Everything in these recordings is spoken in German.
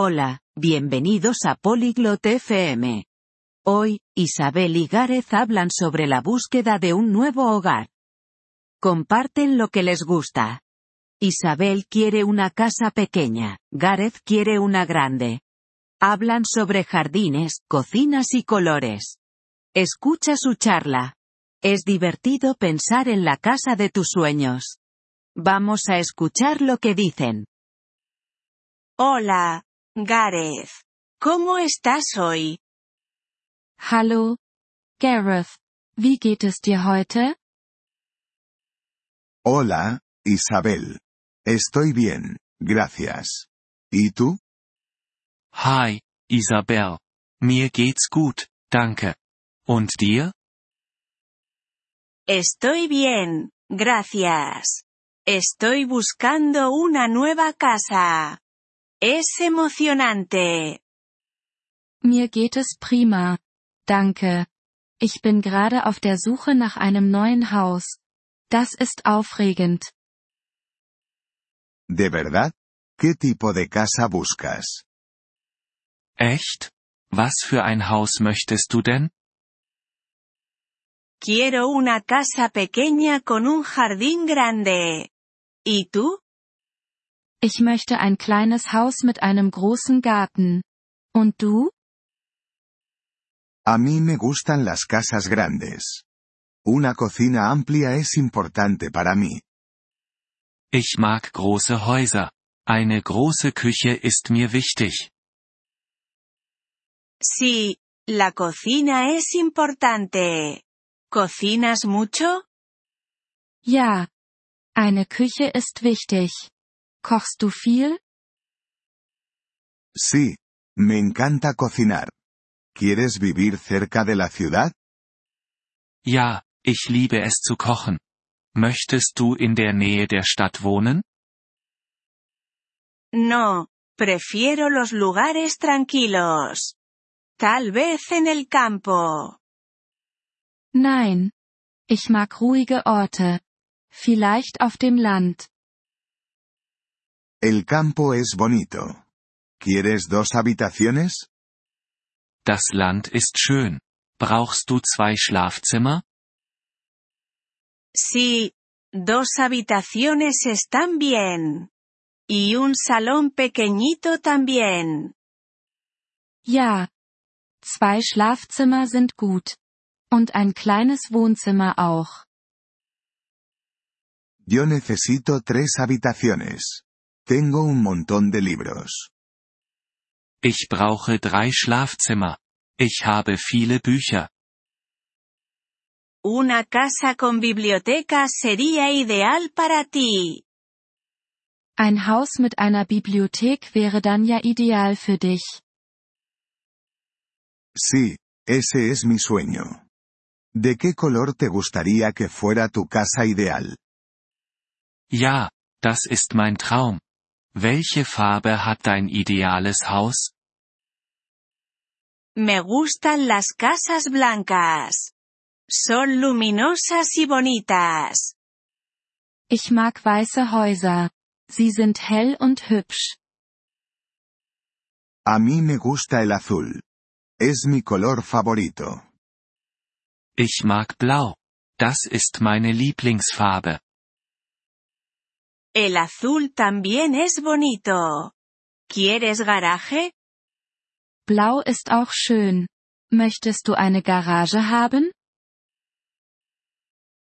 Hola, bienvenidos a Polyglot FM. Hoy, Isabel y Gareth hablan sobre la búsqueda de un nuevo hogar. Comparten lo que les gusta. Isabel quiere una casa pequeña, Gareth quiere una grande. Hablan sobre jardines, cocinas y colores. Escucha su charla. Es divertido pensar en la casa de tus sueños. Vamos a escuchar lo que dicen. Hola, Gareth. ¿Cómo estás hoy? Hallo, Gareth. Wie geht es dir heute? Hola, Isabel. Estoy bien, gracias. ¿Y tú? Hi, Isabel. Mir geht's gut, danke. Und dir? Estoy bien, gracias. Estoy buscando una nueva casa. Es emocionante. Mir geht es prima. Danke. Ich bin gerade auf der Suche nach einem neuen Haus. Das ist aufregend. ¿De verdad? ¿Qué tipo de casa buscas? Echt? Was für ein Haus möchtest du denn? Quiero una casa pequeña con un jardín grande. ¿Y tú? Ich möchte ein kleines Haus mit einem großen Garten. Und du? A mí me gustan las casas grandes. Una cocina amplia es importante para mí. Ich mag große Häuser. Eine große Küche ist mir wichtig. Sí, la cocina es importante. ¿Cocinas mucho? Ja. Eine Küche ist wichtig. Kochst du viel? Sí, me encanta cocinar. ¿Quieres vivir cerca de la ciudad? Ja, ich liebe es zu kochen. Möchtest du in der Nähe der Stadt wohnen? No, prefiero los lugares tranquilos. Tal vez en el campo. Nein. Ich mag ruhige Orte. Vielleicht auf dem Land. El campo es bonito. ¿Quieres dos habitaciones? Das Land ist schön. Brauchst du zwei Schlafzimmer? Sí, dos habitaciones están bien. Y un salón pequeñito también. Ja. Zwei Schlafzimmer sind gut. Und ein kleines Wohnzimmer auch. Yo necesito tres habitaciones. Tengo un montón de libros. Ich brauche drei Schlafzimmer. Ich habe viele Bücher. Una casa con biblioteca sería ideal para ti. Ein Haus mit einer Bibliothek wäre dann ja ideal für dich. Sí, ese es mi sueño. ¿De qué color te gustaría que fuera tu casa ideal? Ja, das ist mein Traum. Welche Farbe hat dein ideales Haus? Me gustan las casas blancas. Son luminosas y bonitas. Ich mag weiße Häuser. Sie sind hell und hübsch. A mí me gusta el azul. Es mi color favorito. Ich mag Blau. Das ist meine Lieblingsfarbe. El azul también es bonito. ¿Quieres garaje? Blau ist auch schön. Möchtest du eine Garage haben?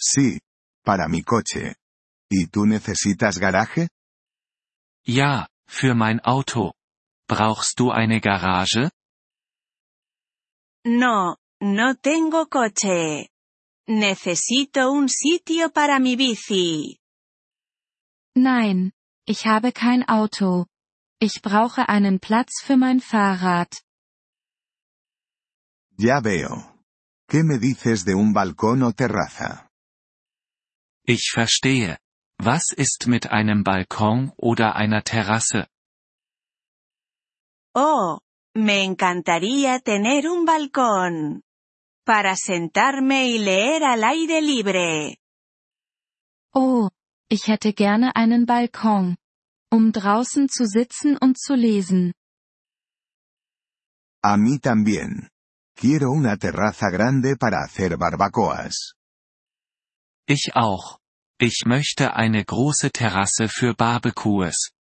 Sí, para mi coche. ¿Y tú necesitas garaje? Ja, für mein Auto. Brauchst du eine Garage? No, no tengo coche. Necesito un sitio para mi bici. Nein, ich habe kein Auto. Ich brauche einen Platz für mein Fahrrad. Ya veo. ¿Qué me dices de un balcón o terraza? Ich verstehe. Was ist mit einem Balkon oder einer Terrasse? Oh, me encantaría tener un balcón. Para sentarme y leer al aire libre. Oh, ich hätte gerne einen Balkon. Um draußen zu sitzen und zu lesen. A mí también. Quiero una terraza grande para hacer barbacoas. Ich auch. Ich möchte eine große Terrasse für Barbecues.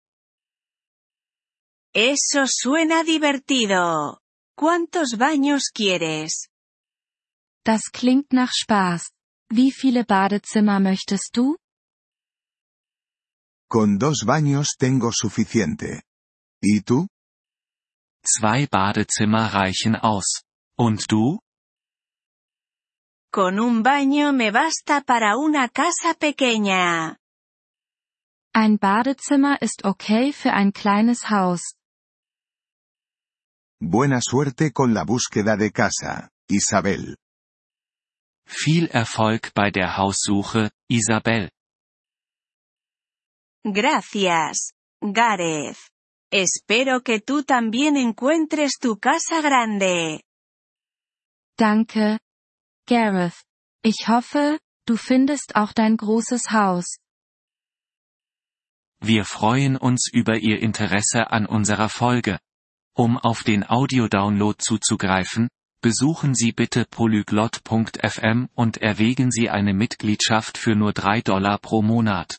Eso suena divertido. ¿Cuántos baños quieres? Das klingt nach Spaß. Wie viele Badezimmer möchtest du? Con dos baños tengo suficiente. ¿Y tú? Zwei Badezimmer reichen aus. Und du? Con un baño me basta para una casa pequeña. Ein Badezimmer ist okay für ein kleines Haus. Buena suerte con la búsqueda de casa, Isabel. Viel Erfolg bei der Haussuche, Isabel. Gracias, Gareth. Espero que tú también encuentres tu casa grande. Danke. Gareth. Ich hoffe, du findest auch dein großes Haus. Wir freuen uns über Ihr Interesse an unserer Folge. Um auf den Audiodownload zuzugreifen, besuchen Sie bitte polyglot.fm und erwägen Sie eine Mitgliedschaft für nur 3 Dollar pro Monat.